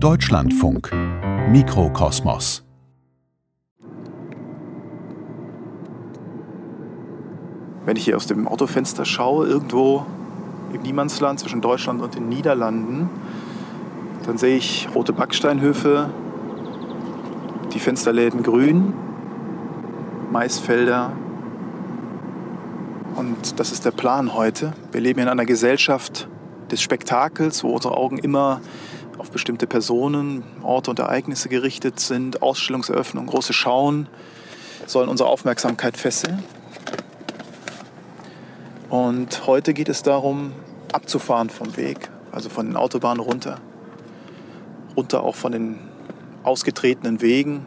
Deutschlandfunk Mikrokosmos Wenn ich hier aus dem Autofenster schaue, irgendwo im Niemandsland zwischen Deutschland und den Niederlanden, dann sehe ich rote Backsteinhöfe, die Fensterläden grün, Maisfelder. Und das ist der Plan heute. Wir leben in einer Gesellschaft des Spektakels, wo unsere Augen immer auf bestimmte Personen, Orte und Ereignisse gerichtet sind. Ausstellungseröffnungen, große Schauen sollen unsere Aufmerksamkeit fesseln. Und heute geht es darum, abzufahren vom Weg, also von den Autobahnen runter. Runter auch von den ausgetretenen Wegen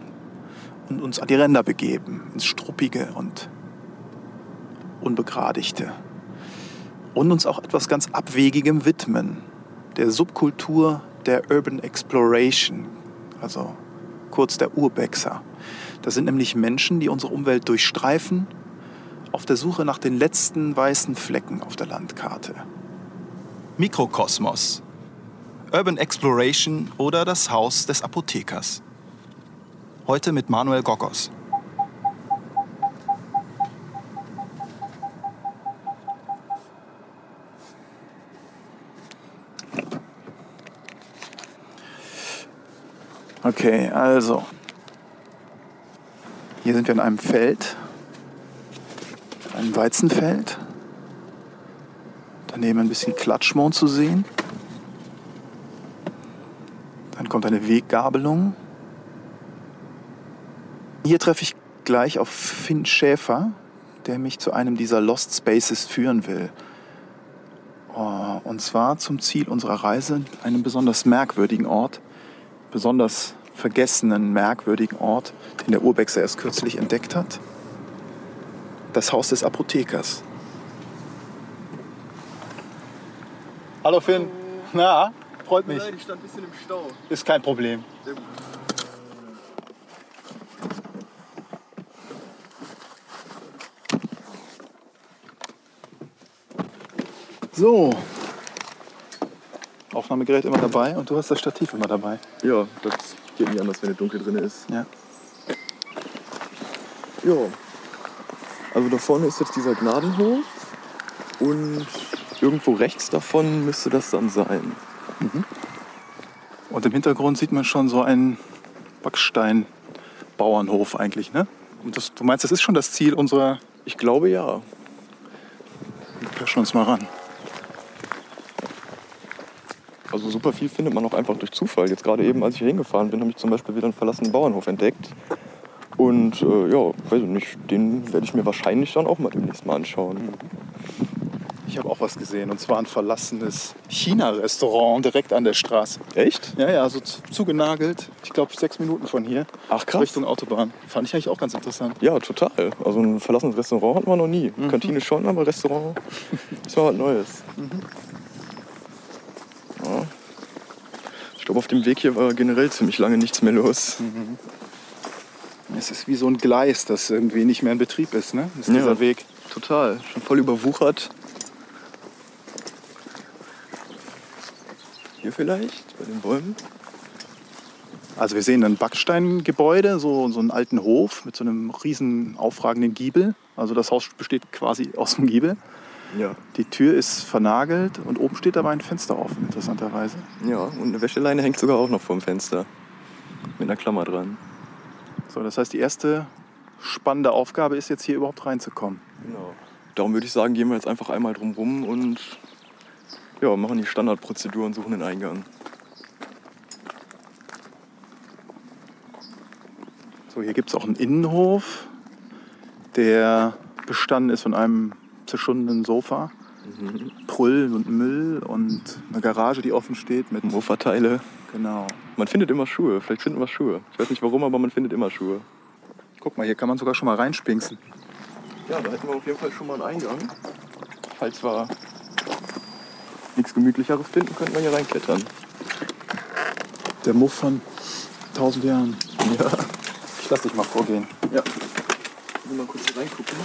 und uns an die Ränder begeben, ins Struppige und Unbegradigte. Und uns auch etwas ganz Abwegigem widmen, der Subkultur der Urban Exploration, also kurz der Urbexer. Das sind nämlich Menschen, die unsere Umwelt durchstreifen auf der Suche nach den letzten weißen Flecken auf der Landkarte. Mikrokosmos. Urban Exploration oder das Haus des Apothekers. Heute mit Manuel Gogos. Okay, also. Hier sind wir in einem Feld ein Weizenfeld. Daneben ein bisschen Klatschmohn zu sehen. Dann kommt eine Weggabelung. Hier treffe ich gleich auf Finn Schäfer, der mich zu einem dieser Lost Spaces führen will. Oh, und zwar zum Ziel unserer Reise, einem besonders merkwürdigen Ort, besonders vergessenen, merkwürdigen Ort, den der Urbexer erst kürzlich entdeckt hat das Haus des Apothekers. Hallo Finn. Na, freut mich. Ich stand ein bisschen im Stau. Ist kein Problem. Sehr gut. So. Aufnahmegerät immer dabei und du hast das Stativ immer dabei. Ja, das geht nicht anders, wenn es dunkel drin ist. Ja. Ja. Also da vorne ist jetzt dieser Gnadenhof und irgendwo rechts davon müsste das dann sein. Und im Hintergrund sieht man schon so einen Backsteinbauernhof eigentlich, ne? Und das, du meinst, das ist schon das Ziel unserer. Ich glaube ja. Wir pirschen uns mal ran. Also super viel findet man auch einfach durch Zufall. Jetzt gerade eben, als ich hier hingefahren bin, habe ich zum Beispiel wieder einen verlassenen Bauernhof entdeckt. Und äh, ja, weiß ich nicht, den werde ich mir wahrscheinlich dann auch mal demnächst mal anschauen. Ich habe auch was gesehen und zwar ein verlassenes China-Restaurant direkt an der Straße. Echt? Ja, ja, so zu- zugenagelt. Ich glaube, sechs Minuten von hier. Ach krass. Richtung Autobahn. Fand ich eigentlich auch ganz interessant. Ja, total. Also ein verlassenes Restaurant hatten wir noch nie. Kantine schon, aber Restaurant ist mal was Neues. Ja. Ich glaube, auf dem Weg hier war generell ziemlich lange nichts mehr los. Es ist wie so ein Gleis, das irgendwie nicht mehr in Betrieb ist, ne? Ist Ja. dieser Weg. Total. Schon voll überwuchert. Hier vielleicht, bei den Bäumen. Also wir sehen ein Backsteingebäude, so, so einen alten Hof mit so einem riesen aufragenden Giebel. Also das Haus besteht quasi aus dem Giebel. Ja. Die Tür ist vernagelt und oben steht aber ein Fenster offen, interessanterweise. Ja, und eine Wäscheleine hängt sogar auch noch vorm Fenster. Mit einer Klammer dran. So, das heißt, die erste spannende Aufgabe ist jetzt hier überhaupt reinzukommen. Genau. Darum würde ich sagen, gehen wir jetzt einfach einmal drum rum und ja, machen die Standardprozedur und suchen den Eingang. So, hier gibt es auch einen Innenhof, der bestanden ist von einem zerschundenen Sofa, Prüll und Müll und eine Garage, die offen steht mit Mofa-Teile. Genau. Man findet immer Schuhe. Vielleicht finden wir Schuhe. Ich weiß nicht warum, aber man findet immer Schuhe. Guck mal, hier kann man sogar schon mal reinspinksen. Ja, da hätten wir auf jeden Fall schon mal einen Eingang. Falls wir nichts Gemütlicheres finden, könnten wir hier reinklettern. Der Muff von 1000 Jahren. Ja. Ich lass dich mal vorgehen. Ja. Ich will mal kurz hier reingucken.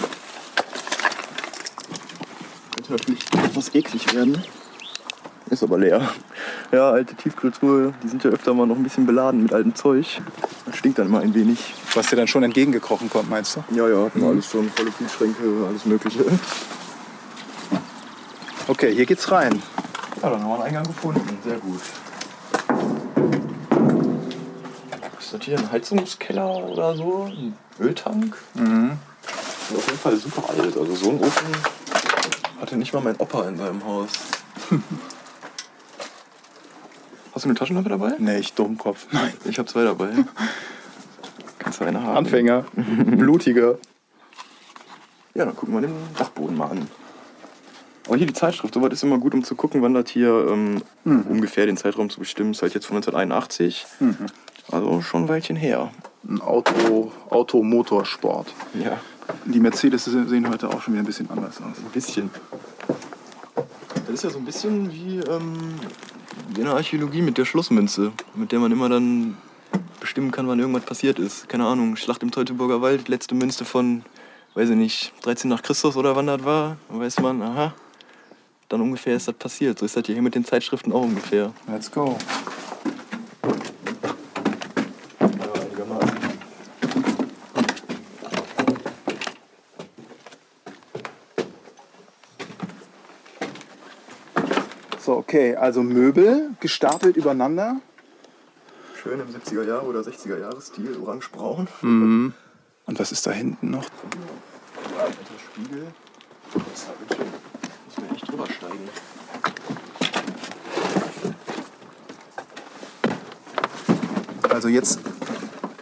Könnte natürlich etwas eklig werden. Ist aber leer. Ja, alte Tiefkühltruhe, die sind ja öfter mal noch ein bisschen beladen mit altem Zeug. Das stinkt dann immer ein wenig. Was dir dann schon entgegengekrochen kommt, meinst du? Ja, ja, hatten wir alles schon, volle Kühlschränke, alles mögliche. Okay, hier geht's rein. Ja, dann haben wir einen Eingang gefunden. Sehr gut. Ist das hier ein Heizungskeller oder so? Ein Öltank? Mhm. Ist auf jeden Fall super alt. Also so einen Ofen hatte nicht mal mein Opa in seinem Haus. Hast du eine Taschenlampe dabei? Nee, ich Dummkopf. Nein. Ich habe zwei dabei. Kannst du eine haben? Anfänger. Blutiger. Ja, dann gucken wir den Dachboden mal an. Aber hier die Zeitschrift, sowas ist immer gut, um zu gucken, wann das hier ähm, ungefähr den Zeitraum zu bestimmen ist. Halt jetzt von 1981. Also schon ein Weilchen her. Ein Auto, Automotorsport. Ja, Die Mercedes sehen heute auch schon wieder ein bisschen anders aus. ein bisschen. Ist ja so ein bisschen wie, ähm, in der Archäologie mit der Schlussmünze, mit der man immer dann bestimmen kann, wann irgendwas passiert ist. Keine Ahnung, Schlacht im Teutoburger Wald, letzte Münze von, weiß ich nicht, 13 nach Christus oder wann das war. Dann weiß man, aha, dann ungefähr ist das passiert. So ist das hier mit den Zeitschriften auch ungefähr. Let's go. So, okay, also Möbel gestapelt übereinander. Schön im 70er Jahre oder 60er Jahre Stil, orange-braun. Und was ist da hinten noch? Alter Spiegel. Das schön. Muss man echt drüber steigen. Also jetzt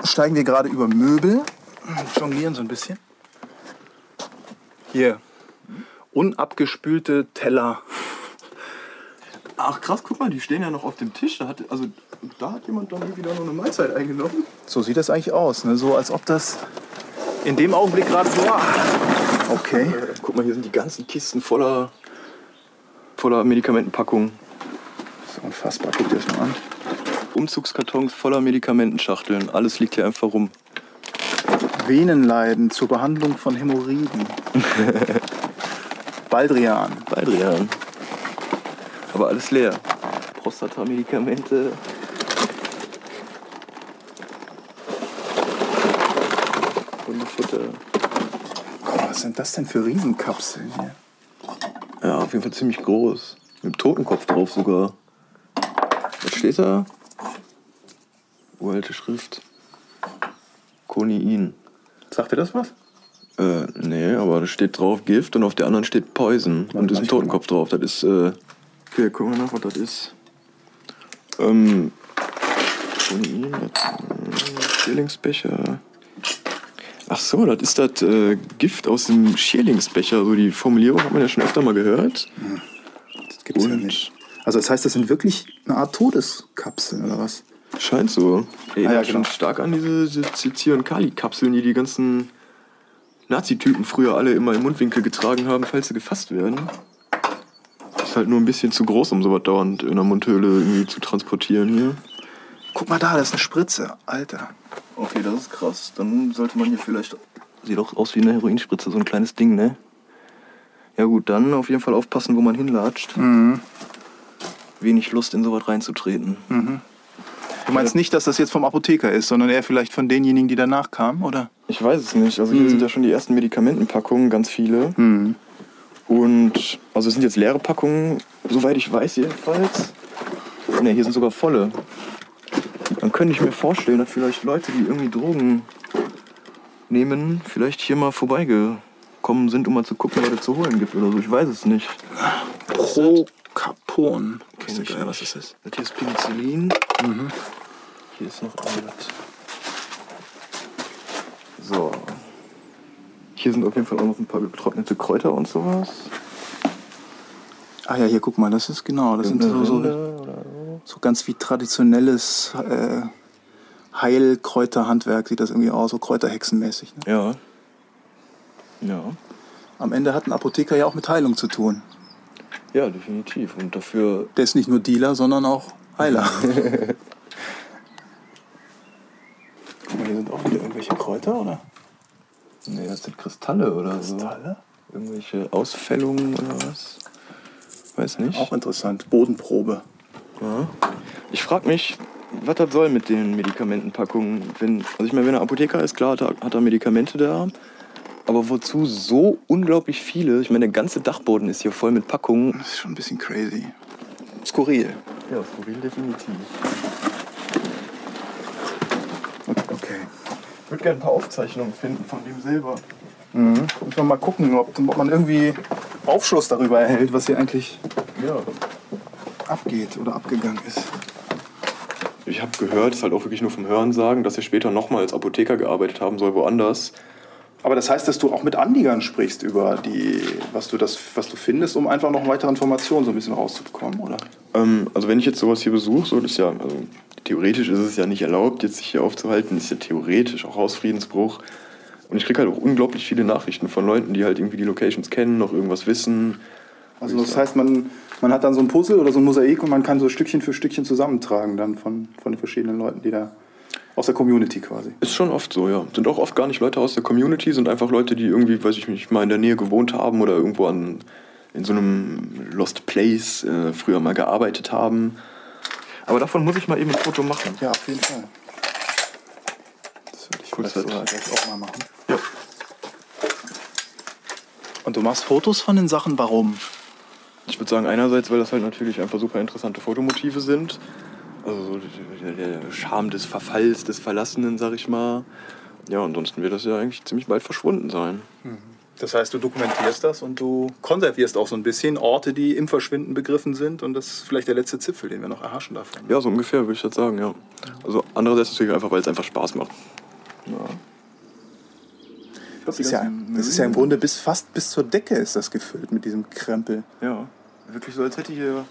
steigen wir gerade über Möbel, jonglieren so ein bisschen. Hier, unabgespülte Teller. Ach krass, guck mal, die stehen ja noch auf dem Tisch. Da hat, also, da hat jemand dann irgendwie da noch eine Mahlzeit eingenommen. So sieht das eigentlich aus, ne? so als ob das in dem Augenblick gerade so... Okay. Guck mal, hier sind die ganzen Kisten voller, voller Medikamentenpackungen. Das ist unfassbar, guck dir das mal an. Umzugskartons voller Medikamentenschachteln. Alles liegt hier einfach rum. Venenleiden zur Behandlung von Hämorrhoiden. Baldrian. Baldrian. Aber alles leer. Prostata-Medikamente. Hundefutter. Boah, was sind das denn für Riesenkapseln hier? Ja, auf jeden Fall ziemlich groß. Mit dem Totenkopf drauf sogar. Was steht da? Uralte Schrift. Koniin. Sagt dir das was? Äh, nee, aber da steht drauf Gift und auf der anderen steht Poison. Und ist ein Totenkopf drauf. Das ist, äh. Okay, gucken wir nach, was das ist. Ähm. Das, äh, Schierlingsbecher. Ach so, das ist das äh, Gift aus dem Schierlingsbecher. So die Formulierung hat man ja schon öfter mal gehört. Das gibt's ja Und? nicht. Also das heißt, das sind wirklich eine Art Todeskapseln oder was? Scheint so. Ey, Ah, ja, ja, schon genau. stark an diese, diese Cicir- und Kali-Kapseln, die die ganzen Nazi-Typen früher alle immer im Mundwinkel getragen haben, falls sie gefasst werden. Ist halt nur ein bisschen zu groß, um sowas dauernd in der Mundhöhle irgendwie zu transportieren hier. Guck mal da, das ist eine Spritze. Alter. Okay, das ist krass. Dann sollte man hier vielleicht. Sieht auch aus wie eine Heroinspritze, so ein kleines Ding, ne? Ja, gut, dann auf jeden Fall aufpassen, wo man hinlatscht. Wenig Lust, in sowas reinzutreten. Du meinst nicht, dass das jetzt vom Apotheker ist, sondern eher vielleicht von denjenigen, die danach kamen, oder? Ich weiß es nicht. Also hier sind ja schon die ersten Medikamentenpackungen, ganz viele. Und also es sind jetzt leere Packungen, soweit ich weiß jedenfalls. Ne, hier sind sogar volle. Dann könnte ich mir vorstellen, dass vielleicht Leute, die irgendwie Drogen nehmen, vielleicht hier mal vorbeigekommen sind, um mal zu gucken, was es zu holen gibt oder so. Ich weiß es nicht. Procapon. Kenn ich nicht. was das ist. Das hier ist Penicillin. Hier ist noch irgendwas. So. Hier sind auf jeden Fall auch noch ein paar getrocknete Kräuter und sowas. Ah ja, hier guck mal, das ist genau, das sind so, so, so ganz wie traditionelles äh, Heilkräuterhandwerk sieht das irgendwie aus, so Kräuterhexenmäßig. Ne? Ja. Ja. Am Ende hat ein Apotheker ja auch mit Heilung zu tun. Ja, definitiv. Und dafür. Der ist nicht nur Dealer, sondern auch Heiler. Guck mal, hier sind auch wieder irgendwelche Kräuter, oder? Nee, das sind Kristalle oder so. Kristalle? Irgendwelche Ausfällungen oder was? Weiß nicht. Auch interessant. Bodenprobe. Ich frage mich, was das soll mit den Medikamentenpackungen. Wenn, also ich meine, wenn er Apotheker ist, klar hat er, hat er Medikamente da. Aber wozu so unglaublich viele? Ich meine, der ganze Dachboden ist hier voll mit Packungen. Das ist schon ein bisschen crazy. Skurril. Ja, skurril definitiv. Ich würde gerne ein paar Aufzeichnungen finden von dem selber. Mhm. Müssen wir mal gucken, ob, ob man irgendwie Aufschluss darüber erhält, was hier eigentlich Ja. abgeht oder abgegangen ist. Ich habe gehört, ist halt auch wirklich nur vom Hören sagen, dass er später nochmal als Apotheker gearbeitet haben soll, woanders. Aber das heißt, dass du auch mit Anliegern sprichst über die, was du, das, was du findest, um einfach noch weitere Informationen so ein bisschen rauszubekommen, oder? Ähm, also wenn ich jetzt sowas hier besuche, so das ist ja, also theoretisch ist es ja nicht erlaubt, jetzt sich hier aufzuhalten, ist ja theoretisch auch Hausfriedensbruch. Und ich kriege halt auch unglaublich viele Nachrichten von Leuten, die halt irgendwie die Locations kennen, noch irgendwas wissen. Also das heißt, man, man hat dann so ein Puzzle oder so ein Mosaik und man kann so Stückchen für Stückchen zusammentragen dann von, von den verschiedenen Leuten, die da aus der Community quasi. Ist schon oft so, ja. Sind auch oft gar nicht Leute aus der Community, sind einfach Leute, die irgendwie, weiß ich nicht, mal in der Nähe gewohnt haben oder irgendwo an, in so einem Lost Place äh, früher mal gearbeitet haben. Aber davon muss ich mal eben ein Foto machen. Ja, auf jeden Fall. Das würde ich Cool, vielleicht Set. sogar gleich auch mal machen. Ja. Und du machst Fotos von den Sachen, warum? Ich würde sagen, einerseits, weil das halt natürlich einfach super interessante Fotomotive sind. Also so der, Charme des Verfalls, des Verlassenen, sag ich mal. Ja, ansonsten wird das ja eigentlich ziemlich bald verschwunden sein. Das heißt, du dokumentierst das und du konservierst auch so ein bisschen Orte, die im Verschwinden begriffen sind und das ist vielleicht der letzte Zipfel, den wir noch erhaschen davon. Ja, so ungefähr würde ich das sagen, ja. Also andererseits natürlich einfach, weil es einfach Spaß macht. Ja. Das ist, ja, das ist ja im Grunde bis fast bis zur Decke ist das gefüllt mit diesem Krempel. Ja, wirklich so, als hätte hier,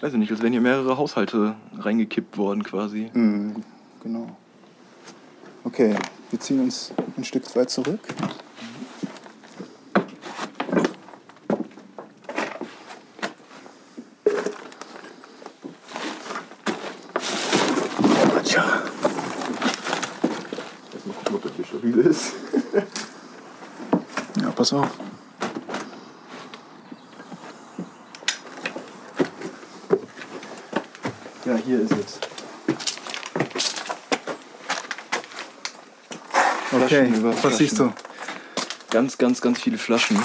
weiß ich nicht, als wären hier mehrere Haushalte reingekippt worden quasi. Mhm, genau. Okay, wir ziehen uns ein Stück weit zurück. Tja, Jetzt mal gucken, ob das hier stabil ist. ja, pass auf. Hier ist es. Okay, was siehst du? Ganz, ganz, ganz viele Flaschen.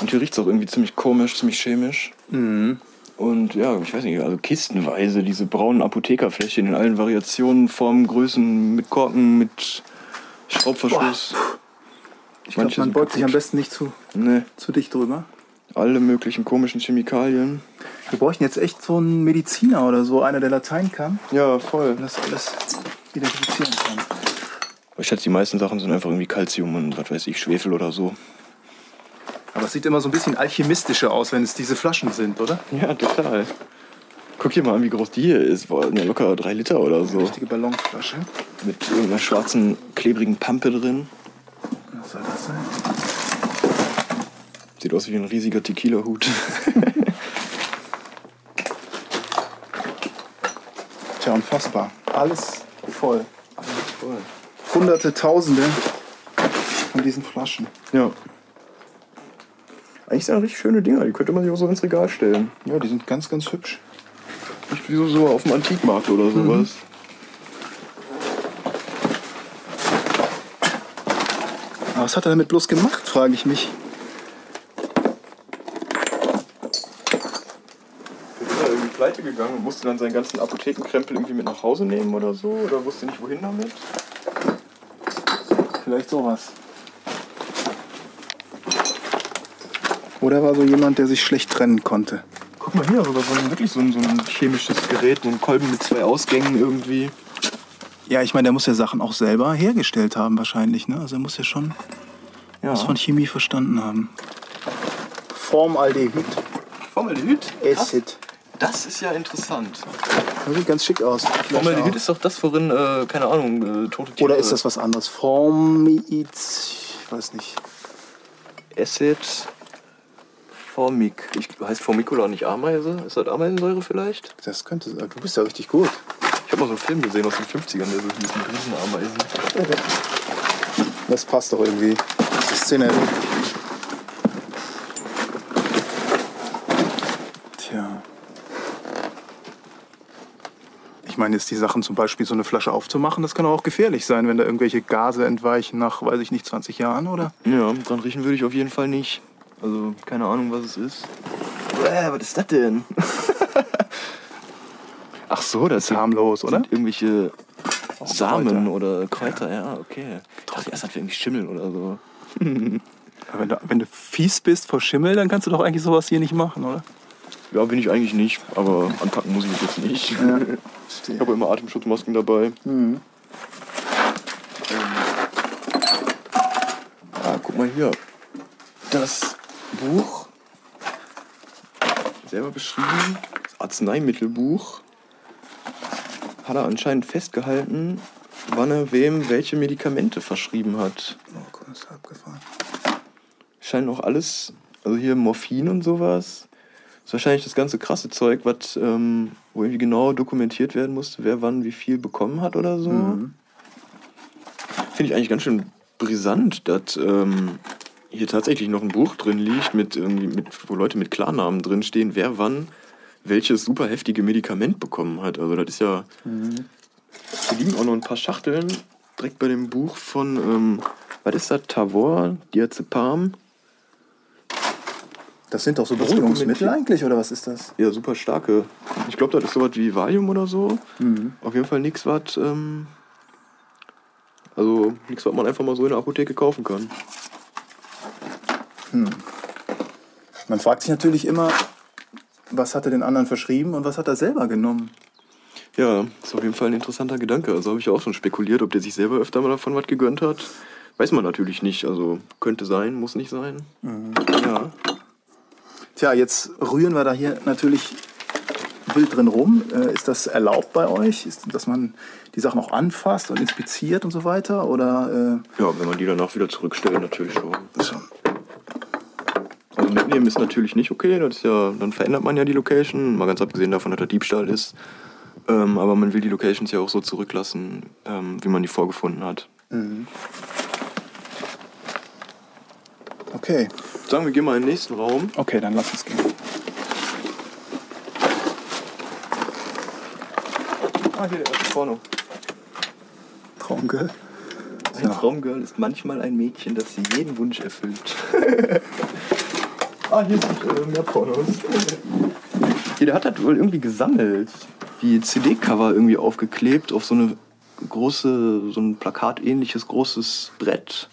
Und hier riecht es auch irgendwie ziemlich komisch, ziemlich chemisch. Und ja, ich weiß nicht, also kistenweise diese braunen Apothekerfläschchen in allen Variationen, Formen, Größen, mit Korken, mit Schraubverschluss. Ich glaube, man beugt sich am besten nicht zu, Ne, zu dicht drüber. alle möglichen komischen Chemikalien. Wir bräuchten jetzt echt so einen Mediziner oder so, einer, der Latein kann Ja, voll. und das alles identifizieren kann. Ich schätze, die meisten Sachen sind einfach irgendwie Calcium und was weiß ich, Schwefel oder so. Aber es sieht immer so ein bisschen alchemistischer aus, wenn es diese Flaschen sind, oder? Ja, total. Guck dir mal an, wie groß die hier ist. Boah, ja, locker drei Liter oder so. Richtige Ballonflasche. Mit irgendeiner schwarzen, klebrigen Pampe drin. Was soll das sein? Sieht aus wie ein riesiger Tequila-Hut. Tja, unfassbar. Alles voll. Hunderte, Tausende von diesen Flaschen. Ja. Eigentlich sind das richtig schöne Dinger. Die könnte man sich auch so ins Regal stellen. Ja, die sind ganz, ganz hübsch. Nicht wie so, so auf dem Antikmarkt oder sowas. Aber was hat er damit bloß gemacht, frage ich mich. Ist er irgendwie pleite gegangen und musste dann seinen ganzen Apothekenkrempel irgendwie mit nach Hause nehmen oder so? Oder wusste nicht, wohin damit? Vielleicht sowas. Oder war so jemand, der sich schlecht trennen konnte. Guck mal hier, aber das war wirklich so ein, so ein chemisches Gerät, so ein Kolben mit zwei Ausgängen irgendwie. Ja, ich meine, der muss ja Sachen auch selber hergestellt haben wahrscheinlich. Ne? Also er muss ja schon Ja. was von Chemie verstanden haben. Formaldehyd. Formaldehyd? Acid. Das ist ja interessant. Das sieht ganz schick aus. Formaldehyd ist doch das, worin, äh, keine Ahnung, äh, tote Tiere... Oder ist das was anderes? Formid... Ich weiß nicht. Acid... Formik. Ich, heißt Formicula nicht Ameise? Ist das Ameisensäure vielleicht? Das könnte... Du bist ja richtig gut. Ich habe mal so einen Film gesehen aus den 50ern, der so hieß mit Riesenameisen. Das passt doch irgendwie. Die Szenerie. Tja. Meine, jetzt die Sachen zum Beispiel so eine Flasche aufzumachen, das kann auch gefährlich sein, wenn da irgendwelche Gase entweichen nach, weiß ich nicht, 20 Jahren, oder? Ja, dran riechen würde ich auf jeden Fall nicht. Also keine Ahnung, was es ist. Äh, was ist das denn? Ach so, das sind, Harmlos, oder? sind irgendwelche Auch Samen Kräuter. oder Kräuter, ja, okay. Ich dachte erst, das wäre irgendwie Schimmel oder so. Aber wenn du, wenn du fies bist vor Schimmel, dann kannst du doch eigentlich sowas hier nicht machen, oder? Ja, bin ich eigentlich nicht, aber anpacken muss ich mich jetzt nicht. Ich habe immer Atemschutzmasken dabei. Ähm, ah, guck mal hier. Das Buch, selber beschrieben, das Arzneimittelbuch, hat er anscheinend festgehalten, wann er wem welche Medikamente verschrieben hat. Oh, guck, ist abgefahren. Scheint auch alles, also hier Morphin und sowas. Ist wahrscheinlich das ganze krasse Zeug, was ähm, wo irgendwie genau dokumentiert werden musste, wer wann wie viel bekommen hat oder so. Finde ich eigentlich ganz schön brisant, dass ähm, hier tatsächlich noch ein Buch drin liegt, mit irgendwie mit, wo Leute mit Klarnamen drin stehen, wer wann welches super heftige Medikament bekommen hat. Also das ist ja. Hier liegen auch noch ein paar Schachteln direkt bei dem Buch von, ähm, was ist das? Tavor, Diazepam. Das sind doch so Beruhigungsmittel eigentlich, oder was ist das? Ja, super starke. Ich glaube, das ist sowas wie Valium oder so. Auf jeden Fall nichts, was. Ähm, also nichts, was man einfach mal so in der Apotheke kaufen kann. Man fragt sich natürlich immer, was hat er den anderen verschrieben und was hat er selber genommen? Ja, ist auf jeden Fall ein interessanter Gedanke. Also habe ich auch schon spekuliert, ob der sich selber öfter mal davon was gegönnt hat. Weiß man natürlich nicht. Also könnte sein, muss nicht sein. Ja. Tja, jetzt rühren wir da hier natürlich wild drin rum. Äh, ist das erlaubt bei euch? Ist, dass man die Sachen auch anfasst und inspiziert und so weiter? Oder ja, wenn man die danach wieder zurückstellt, natürlich schon. äh, so. Also mitnehmen ist natürlich nicht okay. Das ist ja, dann verändert man ja die Location. Mal ganz abgesehen davon, dass der Diebstahl ist. Ähm, aber man will die Locations ja auch so zurücklassen, ähm, wie man die vorgefunden hat. Okay. Sagen wir, gehen mal in den nächsten Raum. Okay, dann lass uns gehen. Ah, hier der erste Porno. Traumgirl. Ein Traumgirl ist manchmal ein Mädchen, das sie jeden Wunsch erfüllt. ah, hier sind äh, mehr Pornos. Jeder hat das wohl irgendwie gesammelt. Die CD-Cover irgendwie aufgeklebt auf so eine große, so ein plakatähnliches großes Brett.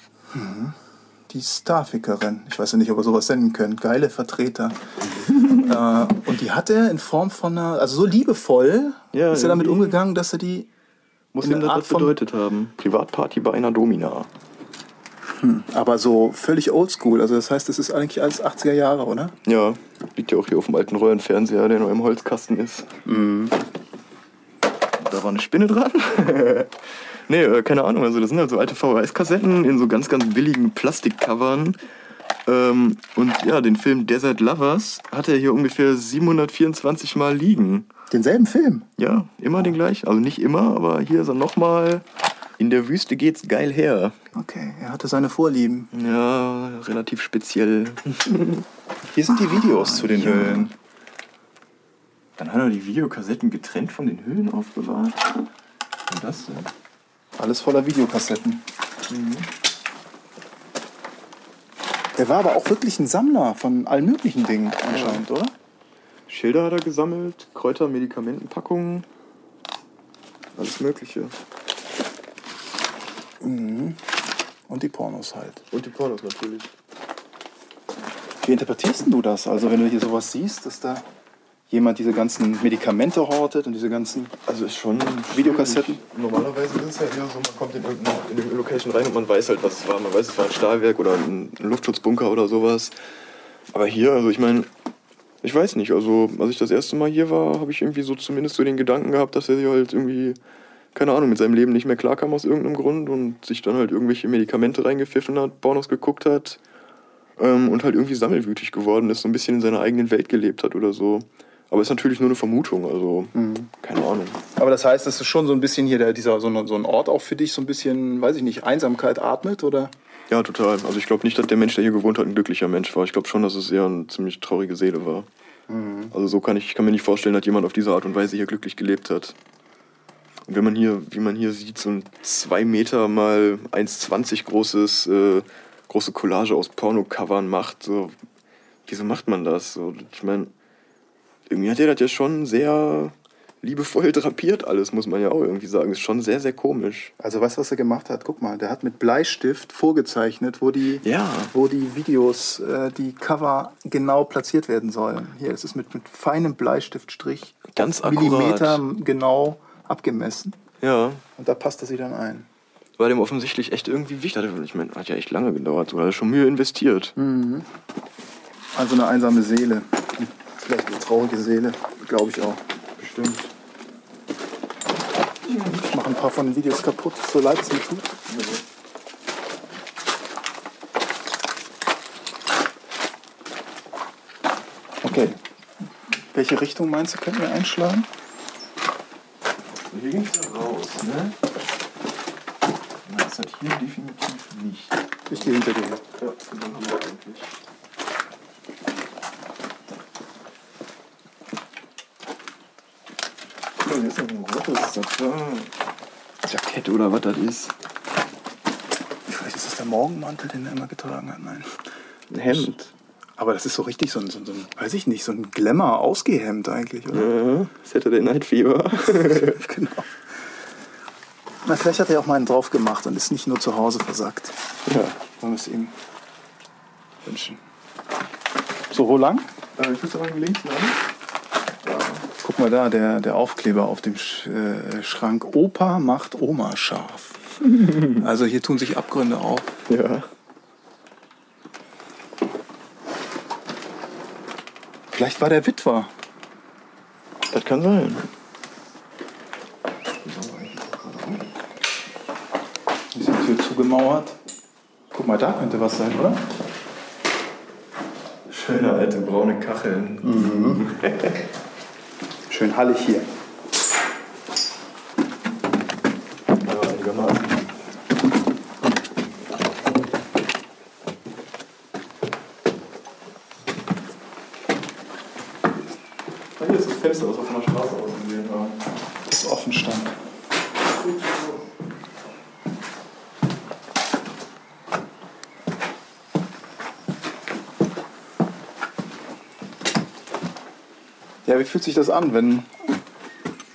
Die Starfickerin. Ich weiß ja nicht, ob wir sowas senden können. Geile Vertreter. äh, und die hat er in Form von einer, also so liebevoll Ja, ist er damit umgegangen, dass er die Muss ihm das bedeutet haben. Privatparty bei einer Domina. aber so völlig oldschool. Also das heißt, das ist eigentlich alles 80er Jahre, oder? Ja, liegt ja auch hier auf dem alten Röhrenfernseher, der noch im Holzkasten ist. Da war eine Spinne dran. nee, äh, keine Ahnung. Also das sind halt so alte VHS-Kassetten in so ganz, ganz billigen Plastikcovern. Ähm, und ja, den Film Desert Lovers hat er hier ungefähr 724 Mal liegen. Denselben Film. Ja, immer den gleichen. Also nicht immer, aber hier ist er nochmal. In der Wüste geht's geil her. Okay, er hatte seine Vorlieben. Ja, relativ speziell. Hier sind die Videos zu den Höhlen. Dann hat er die Videokassetten getrennt von den Hüllen aufbewahrt. Und das denn? Alles voller Videokassetten. Er war aber auch wirklich ein Sammler von allen möglichen Dingen anscheinend, oder? Schilder hat er gesammelt, Kräuter, Medikamentenpackungen, alles Mögliche. Und die Pornos halt. Und die Pornos natürlich. Wie interpretierst denn du das? Also wenn du hier sowas siehst, dass da jemand diese ganzen Medikamente hortet und diese ganzen... Also ist schon Videokassetten? Normalerweise ist es ja eher so, man kommt in irgendeine, in irgendeine Location rein und man weiß halt, was es war. Man weiß, es war ein Stahlwerk oder ein, ein Luftschutzbunker oder sowas. Aber hier, also ich meine, ich weiß nicht, also als ich das erste Mal hier war, habe ich irgendwie so zumindest so den Gedanken gehabt, dass er sich halt irgendwie, keine Ahnung, mit seinem Leben nicht mehr klarkam aus irgendeinem Grund und sich dann halt irgendwelche Medikamente reingepfiffen hat, Pornos geguckt hat ähm, und halt irgendwie sammelwütig geworden ist, so ein bisschen in seiner eigenen Welt gelebt hat oder so. Aber ist natürlich nur eine Vermutung, also keine Ahnung. Aber das heißt, das ist schon so ein bisschen hier der, dieser, so, ein, so ein Ort auch für dich, so ein bisschen, weiß ich nicht, Einsamkeit atmet, oder? Ja, total. Also ich glaube nicht, dass der Mensch, der hier gewohnt hat, ein glücklicher Mensch war. Ich glaube schon, dass es eher eine ziemlich traurige Seele war. Also so kann ich, ich kann mir nicht vorstellen, dass jemand auf diese Art und Weise hier glücklich gelebt hat. Und wenn man hier, wie man hier sieht, so ein 2 Meter mal 1,20 großes, äh, große Collage aus Porno-Covern macht, so, wieso macht man das? So, ich meine, irgendwie hat er das ja schon sehr liebevoll drapiert alles, muss man ja auch irgendwie sagen. Ist schon sehr, sehr komisch. Also weißt du, was er gemacht hat? Guck mal, der hat mit Bleistift vorgezeichnet, wo die, Ja. wo die Videos, äh, die Cover genau platziert werden sollen. Hier ist es mit, mit feinem Bleistiftstrich Ganz akkurat. Millimeter genau abgemessen. Ja. Und da passt er sie dann ein. War dem offensichtlich echt irgendwie wichtig. Ich meine, hat ja echt lange gedauert. Oder hat schon Mühe investiert. Also eine einsame Seele. Vielleicht eine traurige Seele, glaube ich auch. Bestimmt. Ich mache ein paar von den Videos kaputt, so leid es mir tut. Okay. Welche Richtung meinst du, können wir einschlagen? Hier ging es ja raus, ne? Ist das hier definitiv nicht. Ich gehe hinter dir. Ja, dann hier eigentlich. Oh, hier ist ein rotes das, Jackett oder was das ist. Vielleicht ist das der Morgenmantel, den er immer getragen hat. Nein. Ein Hemd. Aber das ist so richtig so ein, so ein, so ein weiß ich nicht, so ein Glamour-Ausgehemd eigentlich, oder? Ja, Saturday Night Fever. genau. Na, vielleicht hat er auch mal einen drauf gemacht und ist nicht nur zu Hause versackt. ja. Wollen wir es ihm wünschen. So, wo lang? Äh, ich muss aber links lang. Guck mal da, der, der Aufkleber auf dem Sch äh, Schrank. Opa macht Oma scharf. also hier tun sich Abgründe auf. Ja. Vielleicht war der Witwer. Das kann sein. Ist die Tür zugemauert. Guck mal, da könnte was sein, oder? Schöne alte braune Kacheln. Schön hallig hier. Ja, einigermaßen. Ah, Hier ist das Fenster, was wir von der Straße aus gesehen haben. Das offen stand. Ja, wie fühlt sich das an, wenn,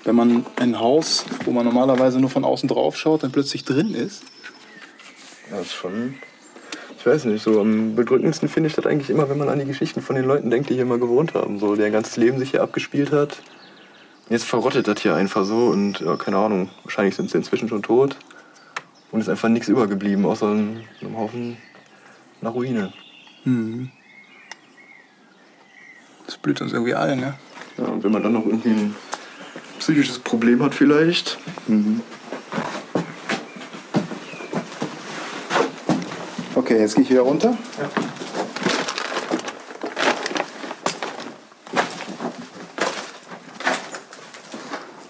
wenn man ein Haus, wo man normalerweise nur von außen drauf schaut, dann plötzlich drin ist? Ja, das ist schon. Ich weiß nicht, so am bedrückendsten finde ich das eigentlich immer, wenn man an die Geschichten von den Leuten denkt, die hier mal gewohnt haben. So, deren ganzes Leben sich hier abgespielt hat. Jetzt verrottet das hier einfach so und ja, keine Ahnung, wahrscheinlich sind sie inzwischen schon tot. Und ist einfach nichts übergeblieben, außer einem einem Haufen einer Ruine. Das blüht uns irgendwie allen, ne? Ja, wenn man dann noch irgendwie ein psychisches Problem hat vielleicht. Okay, jetzt gehe ich wieder runter.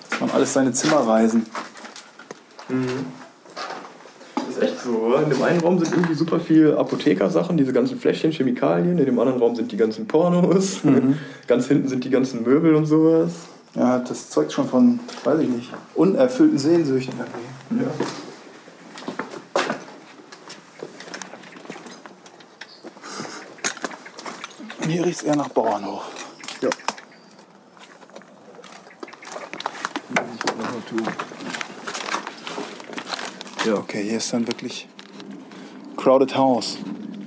Das waren alles seine Zimmerreisen. Ist oder? In dem einen Raum sind irgendwie super viel Apothekersachen, diese ganzen Fläschchen, Chemikalien. In dem anderen Raum sind die ganzen Pornos. Ganz hinten sind die ganzen Möbel und sowas. Ja, das zeugt schon von, weiß ich nicht, unerfüllten Sehnsüchten. irgendwie. Ja. Hier riecht es eher nach Bauernhof. Ja. Ja, okay, hier ist dann wirklich Crowded House.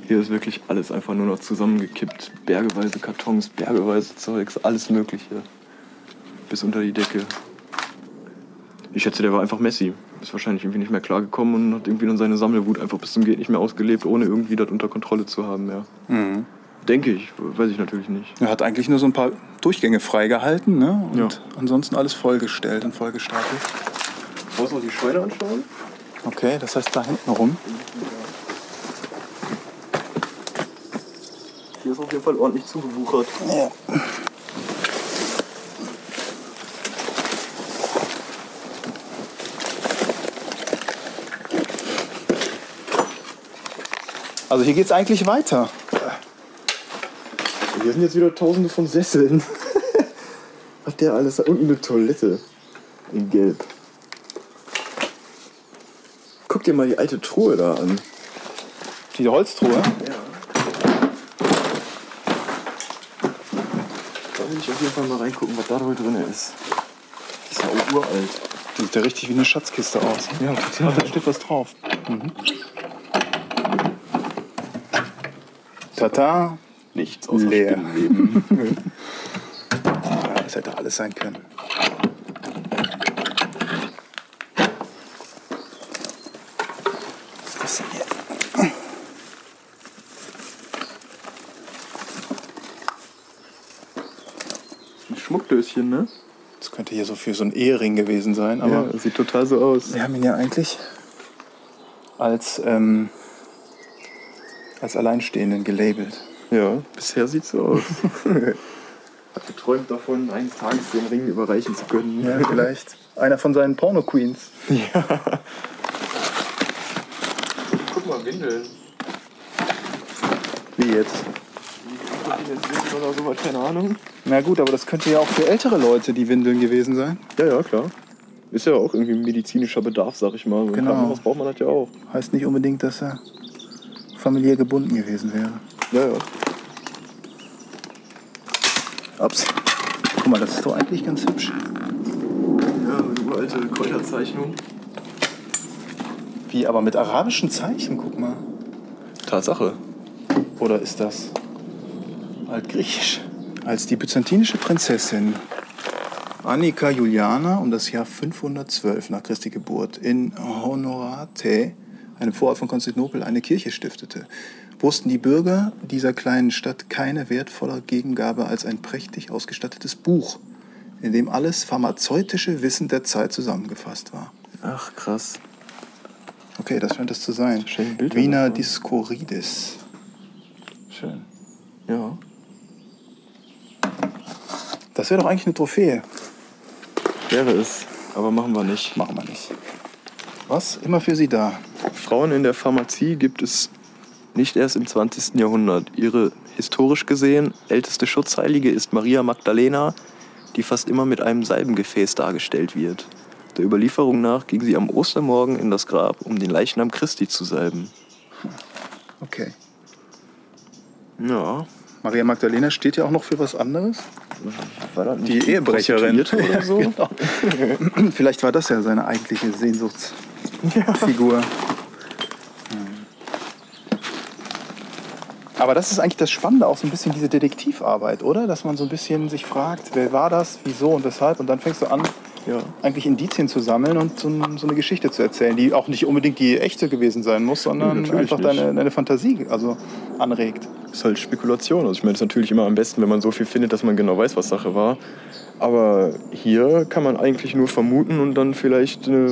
Hier ist wirklich alles einfach nur noch zusammengekippt. Bergeweise Kartons, bergeweise Zeugs, alles Mögliche. Bis unter die Decke. Ich schätze, der war einfach Messi. Ist wahrscheinlich irgendwie nicht mehr klargekommen und hat irgendwie dann seine Sammelwut einfach bis zum Geht nicht mehr ausgelebt, ohne irgendwie das unter Kontrolle zu haben. Ja. Denke ich, weiß ich natürlich nicht. Er hat eigentlich nur so ein paar Durchgänge freigehalten ne? und Ja. ansonsten alles vollgestellt und vollgestapelt. Wollen wir uns die Scheune anschauen? Okay, das heißt da hinten rum. Hier ist auf jeden Fall ordentlich zugewuchert. Ja. Also hier geht's eigentlich weiter. Hier sind jetzt wieder tausende von Sesseln. Was der alles da unten eine Toilette. In Gelb. Guck dir mal die alte Truhe da an. Die Holztruhe. Ja. Da will ich auf jeden Fall mal reingucken, was da wohl drin ist. Das ist ja auch uralt. Die sieht ja richtig wie eine Schatzkiste aus. Ja, Ah, da steht was drauf. Mhm. Tata. Nichts außer Leer. Spinnenleben. Ja, das hätte alles sein können. Was ist das denn hier? Ein Schmuckdöschen, ne? Das könnte hier so für so ein Ehering gewesen sein, aber sieht total so aus. wir haben ihn ja eigentlich als, ähm, als Alleinstehenden gelabelt. Ja, bisher sieht so aus. Hat geträumt davon, eines Tages den Ring überreichen zu können. Ja, vielleicht einer von seinen Porno-Queens. Guck mal, Windeln. Wie jetzt? Oder sowas, keine Ahnung. Na gut, aber das könnte ja auch für ältere Leute die Windeln gewesen sein. Ja, ja, klar. Ist ja auch irgendwie ein medizinischer Bedarf, sag ich mal. So Genau. Krankenhaus braucht man das ja auch. Heißt nicht unbedingt, dass er familiär gebunden gewesen wäre. Ja, ja. Ups. Guck mal, das ist doch eigentlich ganz hübsch. Ja, eine uralte Kräuterzeichnung. Wie, aber mit arabischen Zeichen, guck mal. Tatsache. Oder ist das altgriechisch? Als die byzantinische Prinzessin Annika Juliana um das Jahr 512 nach Christi Geburt in Honorate, einem Vorort von Konstantinopel, eine Kirche stiftete, wussten die Bürger dieser kleinen Stadt keine wertvoller Gegengabe als ein prächtig ausgestattetes Buch, in dem alles pharmazeutische Wissen der Zeit zusammengefasst war. Ach, krass. Okay, das scheint es zu sein. Wiener davon. Discoridis. Schön. Ja. Das wäre doch eigentlich eine Trophäe. Wäre es. Aber machen wir nicht. Machen wir nicht. Was? Immer für Sie da. Frauen in der Pharmazie gibt es nicht erst im 20. Jahrhundert. Ihre historisch gesehen älteste Schutzheilige ist Maria Magdalena, die fast immer mit einem Salbengefäß dargestellt wird. Der Überlieferung nach ging sie am Ostermorgen in das Grab, um den Leichnam Christi zu salben. Okay. Ja. Maria Magdalena steht ja auch noch für was anderes. Die Ehebrecherin. Oder so? genau. Vielleicht war das ja seine eigentliche Sehnsuchtsfigur. Hm. Aber das ist eigentlich das Spannende, auch so ein bisschen diese Detektivarbeit, oder? Dass man so ein bisschen sich fragt, wer war das, wieso und weshalb. Und dann fängst du an, Ja. eigentlich Indizien zu sammeln und so, so eine Geschichte zu erzählen, die auch nicht unbedingt die echte gewesen sein muss, sondern Nee, einfach deine, deine Fantasie also anregt. ist halt Spekulation. Also ich meine, es ist natürlich immer am besten, wenn man so viel findet, dass man genau weiß, was Sache war. Aber hier kann man eigentlich nur vermuten und dann vielleicht, eine,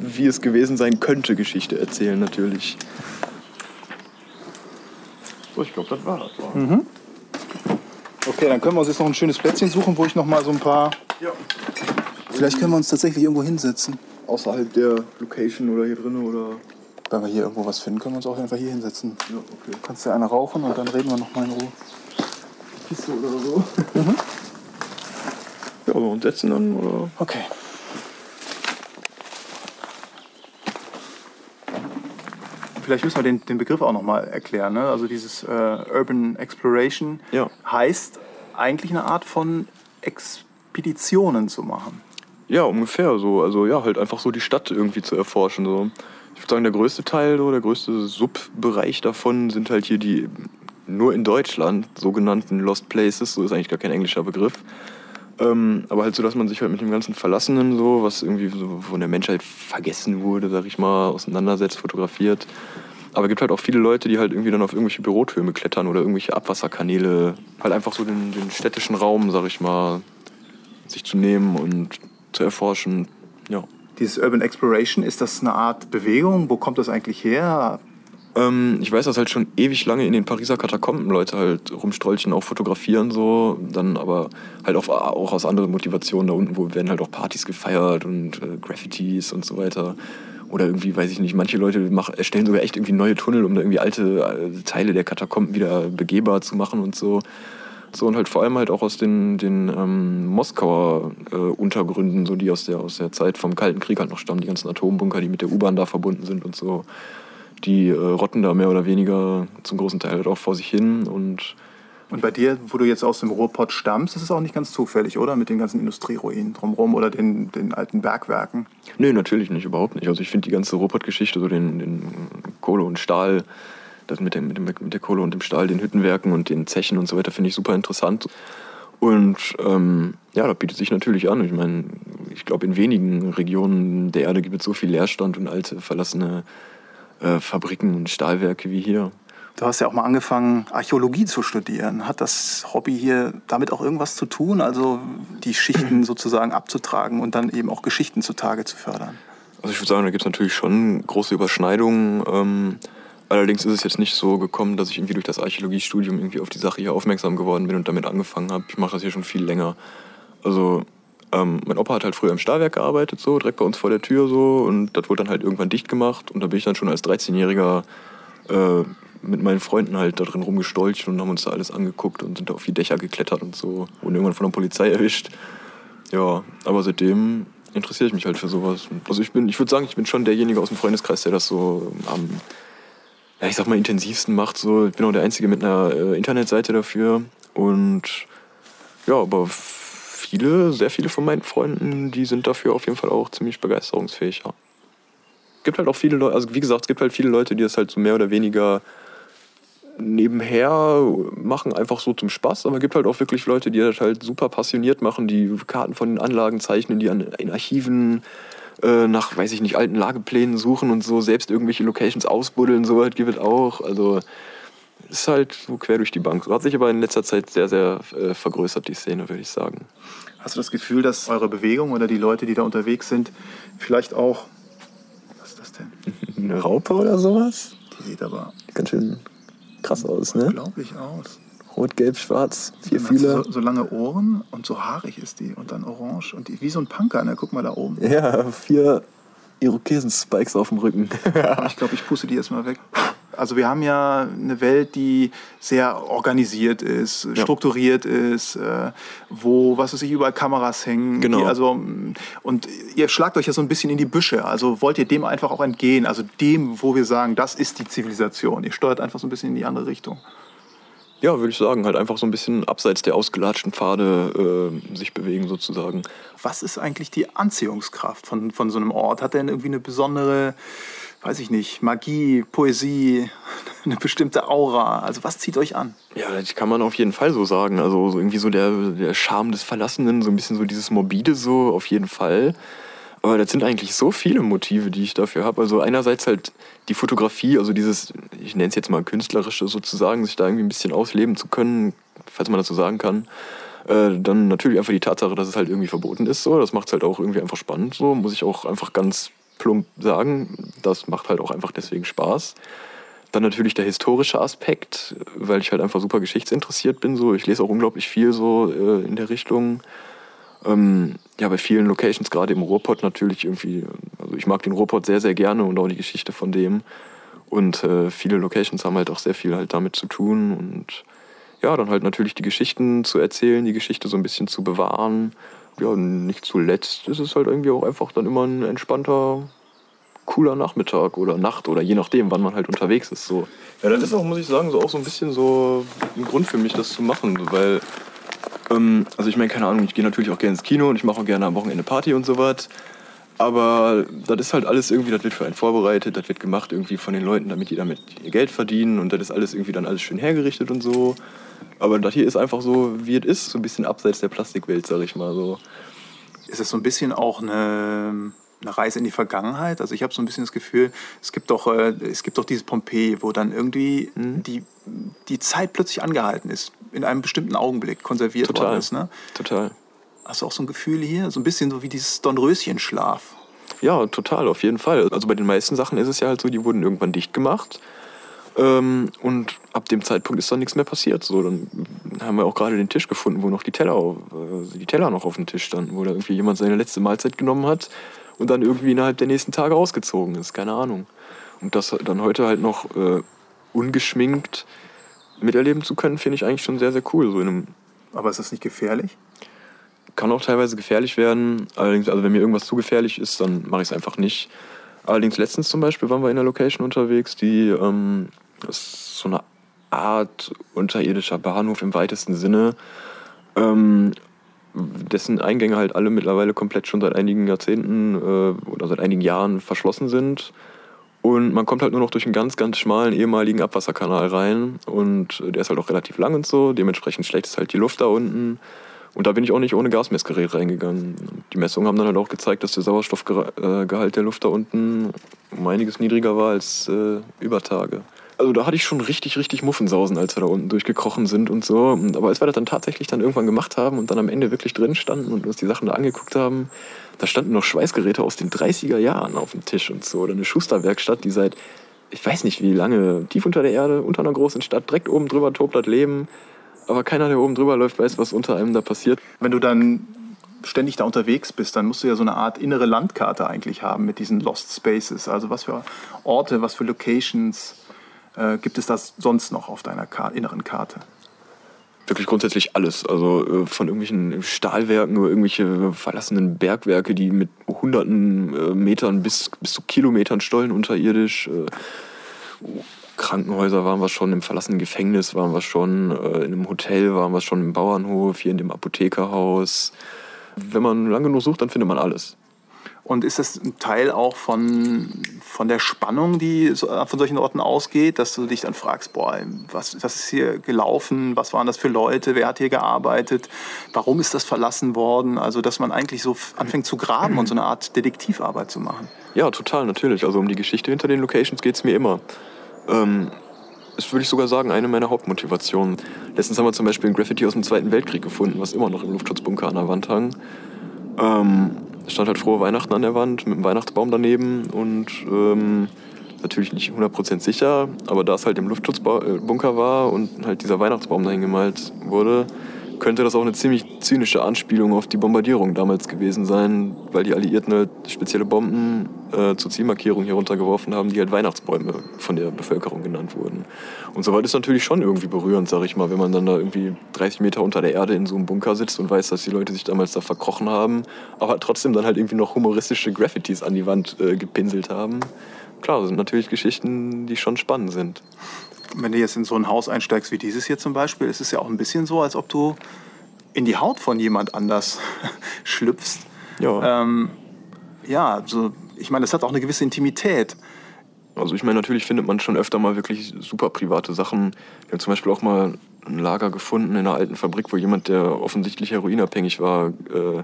wie es gewesen sein könnte, Geschichte erzählen natürlich. So, ich glaube, das war das. Okay, dann können wir uns jetzt noch ein schönes Plätzchen suchen, wo ich noch mal so ein paar. Ja. Vielleicht können wir uns tatsächlich irgendwo hinsetzen. Außerhalb der Location oder hier drin oder. Wenn wir hier irgendwo was finden, können wir uns auch einfach hier hinsetzen. Ja, okay. Kannst du eine rauchen und dann reden wir noch mal in Ruhe. Kiste oder so. Ja, aber uns setzen dann oder. Okay. Vielleicht müssen wir den, den Begriff auch noch mal erklären. Ne? Also dieses äh, Urban Exploration Ja. heißt eigentlich eine Art von Expeditionen zu machen. Ja, ungefähr so. Also ja, halt einfach so die Stadt irgendwie zu erforschen. So. Ich würde sagen, der größte Teil, so, der größte Subbereich davon sind halt hier die nur in Deutschland sogenannten Lost Places. So ist eigentlich gar kein englischer Begriff. Ähm, aber halt so, dass man sich halt mit dem ganzen Verlassenen so, was irgendwie so von der Menschheit vergessen wurde, sag ich mal, auseinandersetzt, fotografiert. Aber es gibt halt auch viele Leute, die halt irgendwie dann auf irgendwelche Bürotürme klettern oder irgendwelche Abwasserkanäle. Halt einfach so den, den städtischen Raum, sag ich mal, sich zu nehmen und zu erforschen. Ja. Dieses Urban Exploration, ist das eine Art Bewegung? Wo kommt das eigentlich her? Ähm, ich weiß, dass halt schon ewig lange in den Pariser Katakomben Leute halt rumstrolchen, auch fotografieren so, dann aber halt auch, auch aus anderen Motivationen da unten, wo werden halt auch Partys gefeiert und äh, Graffitis und so weiter. Oder irgendwie, weiß ich nicht, manche Leute mach, erstellen sogar echt irgendwie neue Tunnel, um da irgendwie alte äh, Teile der Katakomben wieder begehbar zu machen und so. So und halt vor allem halt auch aus den, den ähm, Moskauer äh, Untergründen, so die aus der, aus der Zeit vom Kalten Krieg halt noch stammen, die ganzen Atombunker, die mit der U-Bahn da verbunden sind und so. Die äh, rotten da mehr oder weniger zum großen Teil halt auch vor sich hin und Und bei dir, wo du jetzt aus dem Ruhrpott stammst, ist es auch nicht ganz zufällig, oder? Mit den ganzen Industrieruinen drumherum oder den, den alten Bergwerken. Nee, natürlich nicht, überhaupt nicht. Also ich finde die ganze Ruhrpott-Geschichte, so den, den Kohle und Stahl, das mit, dem, mit, dem, mit der Kohle und dem Stahl, den Hüttenwerken und den Zechen und so weiter, finde ich super interessant. Und ähm, ja, das bietet sich natürlich an. Ich meine, ich glaube, in wenigen Regionen der Erde gibt es so viel Leerstand und alte, verlassene äh, Fabriken und Stahlwerke wie hier. Du hast ja auch mal angefangen, Archäologie zu studieren. Hat das Hobby hier damit auch irgendwas zu tun? Also die Schichten sozusagen abzutragen und dann eben auch Geschichten zutage zu fördern? Also ich würde sagen, da gibt es natürlich schon große Überschneidungen. Ähm, allerdings ist es jetzt nicht so gekommen, dass ich irgendwie durch das Archäologiestudium irgendwie auf die Sache hier aufmerksam geworden bin und damit angefangen habe. Ich mache das hier schon viel länger. Also ähm, mein Opa hat halt früher im Stahlwerk gearbeitet, so direkt bei uns vor der Tür so und das wurde dann halt irgendwann dicht gemacht und da bin ich dann schon als 13-Jähriger äh, mit meinen Freunden halt da drin rumgestolcht und haben uns da alles angeguckt und sind da auf die Dächer geklettert und so. Wurden irgendwann von der Polizei erwischt. Ja, aber seitdem interessiere ich mich halt für sowas. Also ich bin, ich würde sagen, ich bin schon derjenige aus dem Freundeskreis, der das so am, ja, ich sag mal, intensivsten macht. So. Ich bin auch der Einzige mit einer äh, Internetseite dafür. Und ja, aber viele, sehr viele von meinen Freunden, die sind dafür auf jeden Fall auch ziemlich begeisterungsfähig, ja. Gibt halt auch viele Leute, also wie gesagt, es gibt halt viele Leute, die das halt so mehr oder weniger nebenher machen, einfach so zum Spaß. Aber es gibt halt auch wirklich Leute, die das halt super passioniert machen, die Karten von den Anlagen zeichnen, die an, in Archiven äh, nach, weiß ich nicht, alten Lageplänen suchen und so selbst irgendwelche Locations ausbuddeln, so halt gibt es auch. Also ist halt so quer durch die Bank. So hat sich aber in letzter Zeit sehr, sehr äh, vergrößert, die Szene, würde ich sagen. Hast du das Gefühl, dass eure Bewegung oder die Leute, die da unterwegs sind, vielleicht auch. Was ist das denn? Eine Raupe oder sowas? Die sieht aber Ganz schön krass aus, ne? unglaublich aus. Rot, gelb, schwarz, vier Fühler. So, so lange Ohren und so haarig ist die und dann orange und die, wie so ein Punker, ne? Guck mal da oben. Ja, vier Irokesen-Spikes auf dem Rücken. Ich glaube, ich puste die erstmal weg. Also wir haben ja eine Welt, die sehr organisiert ist, Ja. strukturiert ist, äh, wo, was weiß ich, überall Kameras hängen. Genau. Also, und ihr schlagt euch ja so ein bisschen in die Büsche. Also wollt ihr dem einfach auch entgehen? Also dem, wo wir sagen, das ist die Zivilisation. Ihr steuert einfach so ein bisschen in die andere Richtung. Ja, würde ich sagen, halt einfach so ein bisschen abseits der ausgelatschten Pfade äh, sich bewegen sozusagen. Was ist eigentlich die Anziehungskraft von, von so einem Ort? Hat der denn irgendwie eine besondere, weiß ich nicht, Magie, Poesie, eine bestimmte Aura? Also was zieht euch an? Ja, das kann man auf jeden Fall so sagen. Also so irgendwie so der, der Charme des Verlassenen, so ein bisschen so dieses Morbide so, auf jeden Fall. Aber das sind eigentlich so viele Motive, die ich dafür habe. Also einerseits halt die Fotografie, also dieses, ich nenne es jetzt mal künstlerische sozusagen, sich da irgendwie ein bisschen ausleben zu können, falls man das so sagen kann. Äh, dann natürlich einfach die Tatsache, dass es halt irgendwie verboten ist. So. Das macht es halt auch irgendwie einfach spannend. So. Muss ich auch einfach ganz plump sagen. Das macht halt auch einfach deswegen Spaß. Dann natürlich der historische Aspekt, weil ich halt einfach super geschichtsinteressiert bin. So. Ich lese auch unglaublich viel so äh, in der Richtung. Ähm, ja, bei vielen Locations, gerade im Ruhrpott natürlich irgendwie, also ich mag den Ruhrpott sehr, sehr gerne und auch die Geschichte von dem. Und äh, viele Locations haben halt auch sehr viel halt damit zu tun und ja, dann halt natürlich die Geschichten zu erzählen, die Geschichte so ein bisschen zu bewahren. Ja, und nicht zuletzt ist es halt irgendwie auch einfach dann immer ein entspannter, cooler Nachmittag oder Nacht oder je nachdem, wann man halt unterwegs ist. So. Ja, das ist auch, muss ich sagen, so auch so ein bisschen so ein Grund für mich, das zu machen, weil ähm, also ich meine, keine Ahnung, ich gehe natürlich auch gerne ins Kino und ich mache auch gerne am Wochenende Party und sowas. Aber das ist halt alles irgendwie, das wird für einen vorbereitet, das wird gemacht irgendwie von den Leuten, damit die damit ihr Geld verdienen und das ist alles irgendwie dann alles schön hergerichtet und so. Aber das hier ist einfach so, wie es ist, so ein bisschen abseits der Plastikwelt, sag ich mal so. Ist das so ein bisschen auch eine, eine Reise in die Vergangenheit? Also ich habe so ein bisschen das Gefühl, es gibt doch, äh, es gibt doch dieses Pompeji, wo dann irgendwie Mhm. die, die Zeit plötzlich angehalten ist, in einem bestimmten Augenblick konserviert Total. worden ist. Ne? Total. Hast du auch so ein Gefühl hier? So ein bisschen so wie dieses Dornröschenschlaf. Ja, total, auf jeden Fall. Also bei den meisten Sachen ist es ja halt so, die wurden irgendwann dicht gemacht. Ähm, und ab dem Zeitpunkt ist dann nichts mehr passiert. So, dann haben wir auch gerade den Tisch gefunden, wo noch die Teller, äh, die Teller noch auf dem Tisch standen, wo da irgendwie jemand seine letzte Mahlzeit genommen hat und dann irgendwie innerhalb der nächsten Tage ausgezogen ist. Keine Ahnung. Und das dann heute halt noch äh, ungeschminkt miterleben zu können, finde ich eigentlich schon sehr, sehr cool. So in einem Aber ist das nicht gefährlich? kann auch teilweise gefährlich werden. Allerdings, also wenn mir irgendwas zu gefährlich ist, dann mache ich es einfach nicht. Allerdings letztens zum Beispiel waren wir in einer Location unterwegs, die ähm, ist so eine Art unterirdischer Bahnhof im weitesten Sinne, ähm, dessen Eingänge halt alle mittlerweile komplett schon seit einigen Jahrzehnten äh, oder seit einigen Jahren verschlossen sind. Und man kommt halt nur noch durch einen ganz, ganz schmalen ehemaligen Abwasserkanal rein. Und der ist halt auch relativ lang und so. Dementsprechend schlecht ist halt die Luft da unten. Und da bin ich auch nicht ohne Gasmessgerät reingegangen. Die Messungen haben dann halt auch gezeigt, dass der Sauerstoffgehalt der Luft da unten um einiges niedriger war als äh, über Tage. Also da hatte ich schon richtig, richtig Muffensausen, als wir da unten durchgekrochen sind und so. Aber als wir das dann tatsächlich dann irgendwann gemacht haben und dann am Ende wirklich drin standen und uns die Sachen da angeguckt haben, da standen noch Schweißgeräte aus den 30er Jahren auf dem Tisch und so. Oder eine Schusterwerkstatt, die seit, ich weiß nicht wie lange, tief unter der Erde, unter einer großen Stadt, direkt oben drüber tobt das Leben. Aber keiner, der oben drüber läuft, weiß, was unter einem da passiert. Wenn du dann ständig da unterwegs bist, dann musst du ja so eine Art innere Landkarte eigentlich haben mit diesen Lost Spaces. Also was für Orte, was für Locations äh, gibt es das sonst noch auf deiner Ka inneren Karte? Wirklich grundsätzlich alles. Also äh, von irgendwelchen Stahlwerken über irgendwelche verlassenen Bergwerke, die mit hunderten äh, Metern bis, bis zu Kilometern Stollen unterirdisch. Äh, Krankenhäuser waren wir schon, im verlassenen Gefängnis waren wir schon, in einem Hotel waren wir schon, im Bauernhof, hier in dem Apothekerhaus. Wenn man lang genug sucht, dann findet man alles. Und ist das ein Teil auch von, von der Spannung, die von solchen Orten ausgeht, dass du dich dann fragst, boah, was, was ist hier gelaufen, was waren das für Leute, wer hat hier gearbeitet, warum ist das verlassen worden? Also, dass man eigentlich so anfängt zu graben und so eine Art Detektivarbeit zu machen. Ja, total, natürlich. Also um die Geschichte hinter den Locations geht es mir immer. Ähm, das würde ich sogar sagen, eine meiner Hauptmotivationen. Letztens haben wir zum Beispiel ein Graffiti aus dem Zweiten Weltkrieg gefunden, was immer noch im Luftschutzbunker an der Wand hang. Ähm, stand halt frohe Weihnachten an der Wand mit einem Weihnachtsbaum daneben und ähm, natürlich nicht 100% sicher, aber da es halt im Luftschutzbunker war und halt dieser Weihnachtsbaum dahin gemalt wurde, könnte das auch eine ziemlich zynische Anspielung auf die Bombardierung damals gewesen sein, weil die Alliierten halt spezielle Bomben äh, zur Zielmarkierung hier runtergeworfen haben, die halt Weihnachtsbäume von der Bevölkerung genannt wurden. Und soweit ist natürlich schon irgendwie berührend, sag ich mal, wenn man dann da irgendwie 30 Meter unter der Erde in so einem Bunker sitzt und weiß, dass die Leute sich damals da verkrochen haben, aber trotzdem dann halt irgendwie noch humoristische Graffitis an die Wand äh, gepinselt haben. Klar, das sind natürlich Geschichten, die schon spannend sind. Wenn du jetzt in so ein Haus einsteigst wie dieses hier zum Beispiel, ist es ja auch ein bisschen so, als ob du in die Haut von jemand anders schlüpfst. Ja. Ähm, ja, so, ich meine, das hat auch eine gewisse Intimität. Also ich meine, natürlich findet man schon öfter mal wirklich super private Sachen. Wir haben zum Beispiel auch mal ein Lager gefunden in einer alten Fabrik, wo jemand, der offensichtlich heroinabhängig war, äh,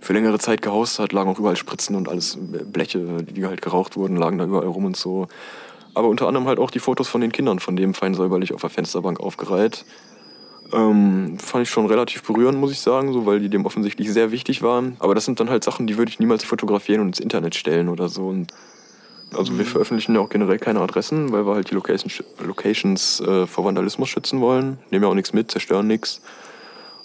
für längere Zeit gehaust hat, lagen auch überall Spritzen und alles Bleche, die halt geraucht wurden, lagen da überall rum und so. Aber unter anderem halt auch die Fotos von den Kindern von dem fein säuberlich auf der Fensterbank aufgereiht. Ähm, fand ich schon relativ berührend, muss ich sagen, so, weil die dem offensichtlich sehr wichtig waren. Aber das sind dann halt Sachen, die würde ich niemals fotografieren und ins Internet stellen oder so. Und also wir veröffentlichen ja auch generell keine Adressen, weil wir halt die Locations, Locations äh, vor Vandalismus schützen wollen. Nehmen ja auch nichts mit, zerstören nichts.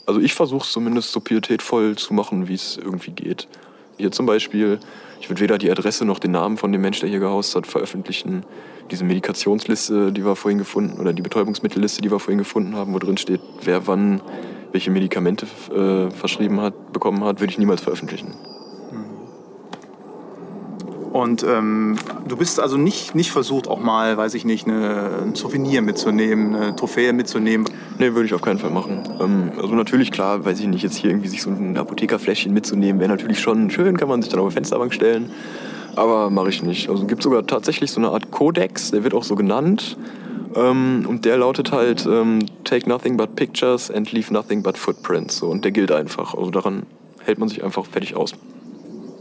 Also ich versuche es zumindest so pietätvoll zu machen, wie es irgendwie geht. Hier zum Beispiel, ich würde weder die Adresse noch den Namen von dem Mensch, der hier gehaust hat, veröffentlichen. Diese Medikationsliste, die wir vorhin gefunden, oder die Betäubungsmittelliste, die wir vorhin gefunden haben, wo drin steht, wer wann welche Medikamente äh, verschrieben hat, bekommen hat, würde ich niemals veröffentlichen. Und ähm, du bist also nicht, nicht versucht, auch mal, weiß ich nicht, eine, ein Souvenir mitzunehmen, eine Trophäe mitzunehmen. Nee, würde ich auf keinen Fall machen. Ähm, also natürlich, klar, weiß ich nicht, jetzt hier irgendwie sich so ein Apothekerfläschchen mitzunehmen, wäre natürlich schon schön, kann man sich dann auf die Fensterbank stellen. Aber mache ich nicht. Also es gibt sogar tatsächlich so eine Art Kodex, der wird auch so genannt. Ähm, und der lautet halt, ähm, take nothing but pictures and leave nothing but footprints. So, und der gilt einfach. Also daran hält man sich einfach fertig aus.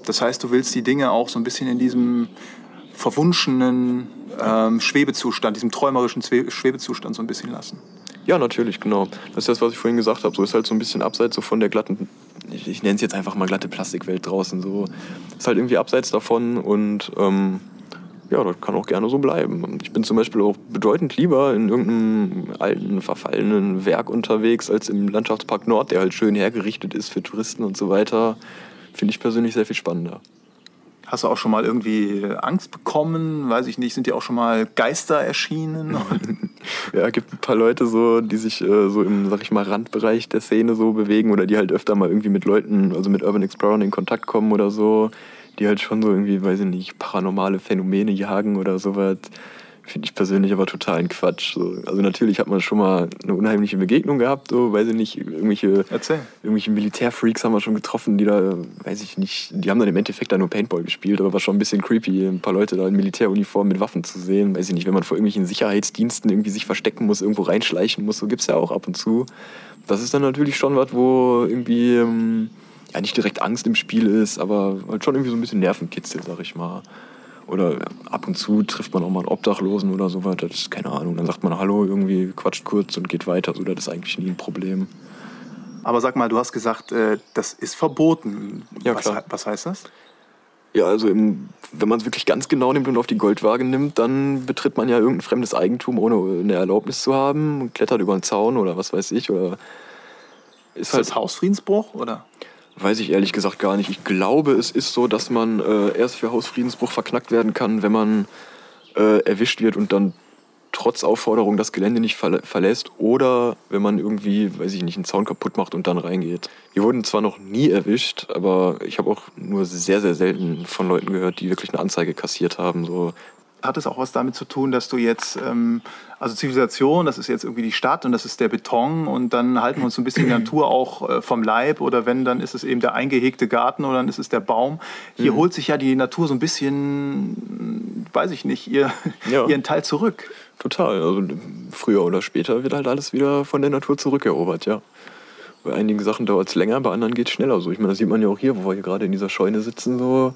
Das heißt, du willst die Dinge auch so ein bisschen in diesem verwunschenen ähm, Schwebezustand, diesem träumerischen Schwebezustand so ein bisschen lassen. Ja, natürlich, genau. Das ist das, was ich vorhin gesagt habe. So ist halt so ein bisschen abseits so von der glatten, ich, ich nenne es jetzt einfach mal glatte Plastikwelt draußen. So ist halt irgendwie abseits davon und ähm, ja, das kann auch gerne so bleiben. Ich bin zum Beispiel auch bedeutend lieber in irgendeinem alten, verfallenen Werk unterwegs als im Landschaftspark Nord, der halt schön hergerichtet ist für Touristen und so weiter. Finde ich persönlich sehr viel spannender. Hast du auch schon mal irgendwie Angst bekommen? Weiß ich nicht, sind dir auch schon mal Geister erschienen? ja, gibt ein paar Leute so, die sich äh, so im, sag ich mal, Randbereich der Szene so bewegen oder die halt öfter mal irgendwie mit Leuten, also mit Urban Explorern in Kontakt kommen oder so, die halt schon so irgendwie, weiß ich nicht, paranormale Phänomene jagen oder sowas. Finde ich persönlich aber total ein Quatsch. So. Also natürlich hat man schon mal eine unheimliche Begegnung gehabt, so, weiß ich nicht, irgendwelche, Erzähl. irgendwelche Militärfreaks haben wir schon getroffen, die da, weiß ich nicht, die haben dann im Endeffekt da nur Paintball gespielt, aber war schon ein bisschen creepy, ein paar Leute da in Militäruniform mit Waffen zu sehen. Weiß ich nicht, wenn man vor irgendwelchen Sicherheitsdiensten irgendwie sich verstecken muss, irgendwo reinschleichen muss, so gibt es ja auch ab und zu. Das ist dann natürlich schon was, wo irgendwie ähm, ja nicht direkt Angst im Spiel ist, aber halt schon irgendwie so ein bisschen Nervenkitzel, sag ich mal. Oder ab und zu trifft man auch mal einen Obdachlosen oder sowas. Das ist keine Ahnung. Dann sagt man Hallo, irgendwie quatscht kurz und geht weiter. So, das ist eigentlich nie ein Problem. Aber sag mal, du hast gesagt, äh, das ist verboten. Ja, was, klar. was heißt das? Ja, also im, wenn man es wirklich ganz genau nimmt und auf die Goldwaage nimmt, dann betritt man ja irgendein fremdes Eigentum, ohne eine Erlaubnis zu haben, und klettert über einen Zaun oder was weiß ich. Oder ist Ist das Hausfriedensbruch oder? Weiß ich ehrlich gesagt gar nicht. Ich glaube, es ist so, dass man äh, erst für Hausfriedensbruch verknackt werden kann, wenn man äh, erwischt wird und dann trotz Aufforderung das Gelände nicht verlä verlässt oder wenn man irgendwie, weiß ich nicht, einen Zaun kaputt macht und dann reingeht. Wir wurden zwar noch nie erwischt, aber ich habe auch nur sehr, sehr selten von Leuten gehört, die wirklich eine Anzeige kassiert haben. So, Hat es auch was damit zu tun, dass du jetzt, ähm, also Zivilisation, das ist jetzt irgendwie die Stadt und das ist der Beton und dann halten wir uns so ein bisschen die Natur auch äh, vom Leib oder wenn, dann ist es eben der eingehegte Garten oder dann ist es der Baum. Hier holt sich ja die Natur so ein bisschen, weiß ich nicht, ihr, Ja. ihren Teil zurück. Total. Also früher oder später wird halt alles wieder von der Natur zurückerobert, ja. Bei einigen Sachen dauert es länger, bei anderen geht es schneller. So, ich meine, das sieht man ja auch hier, wo wir hier gerade in dieser Scheune sitzen, so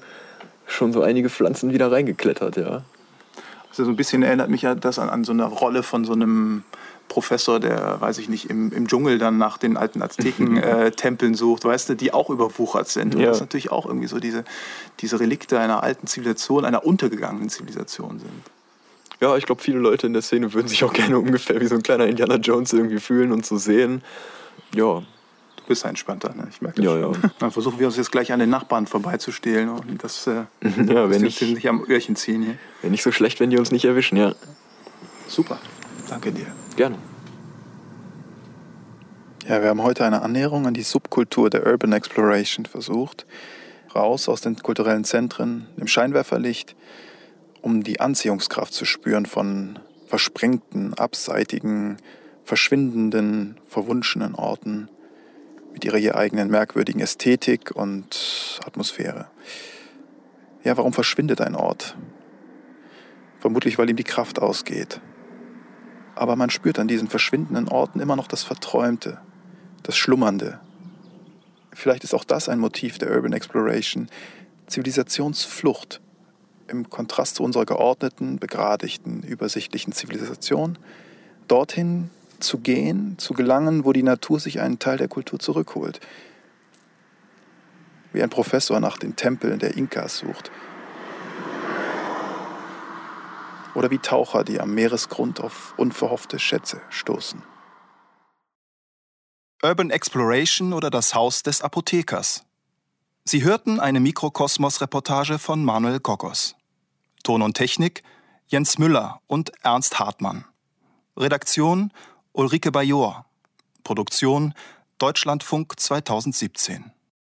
schon so einige Pflanzen wieder reingeklettert, ja. Also so ein bisschen erinnert mich ja das an, an so eine Rolle von so einem Professor, der, weiß ich nicht, im, im Dschungel dann nach den alten Azteken-Tempeln sucht, weißt du, die auch überwuchert sind. Und Ja. das natürlich auch irgendwie so diese, diese Relikte einer alten Zivilisation, einer untergegangenen Zivilisation sind. Ja, ich glaube, viele Leute in der Szene würden sich auch gerne ungefähr wie so ein kleiner Indiana Jones irgendwie fühlen und so sehen. Ja, bist ein entspannter, ne? Ich merke das Ja, schon. ja. Dann versuchen wir uns jetzt gleich an den Nachbarn vorbeizustehlen und das äh, ja wenn nicht, uns nicht am Öhrchen ziehen hier. wär nicht so schlecht, wenn die uns nicht erwischen, ja. Super. Danke dir. Gerne. Ja, wir haben heute eine Annäherung an die Subkultur der Urban Exploration versucht. Raus aus den kulturellen Zentren, im Scheinwerferlicht, um die Anziehungskraft zu spüren von versprengten, abseitigen, verschwindenden, verwunschenen Orten mit ihrer je eigenen merkwürdigen Ästhetik und Atmosphäre. Ja, warum verschwindet ein Ort? Vermutlich, weil ihm die Kraft ausgeht. Aber man spürt an diesen verschwindenden Orten immer noch das Verträumte, das Schlummernde. Vielleicht ist auch das ein Motiv der Urban Exploration. Zivilisationsflucht im Kontrast zu unserer geordneten, begradigten, übersichtlichen Zivilisation. Dorthin zu gehen, zu gelangen, wo die Natur sich einen Teil der Kultur zurückholt. Wie ein Professor nach den Tempeln der Inkas sucht. Oder wie Taucher, die am Meeresgrund auf unverhoffte Schätze stoßen. Urban Exploration oder das Haus des Apothekers. Sie hörten eine Mikrokosmos-Reportage von Manuel Kokos. Ton und Technik Jens Müller und Ernst Hartmann. Redaktion Ulrike Bajor. Produktion Deutschlandfunk 2017.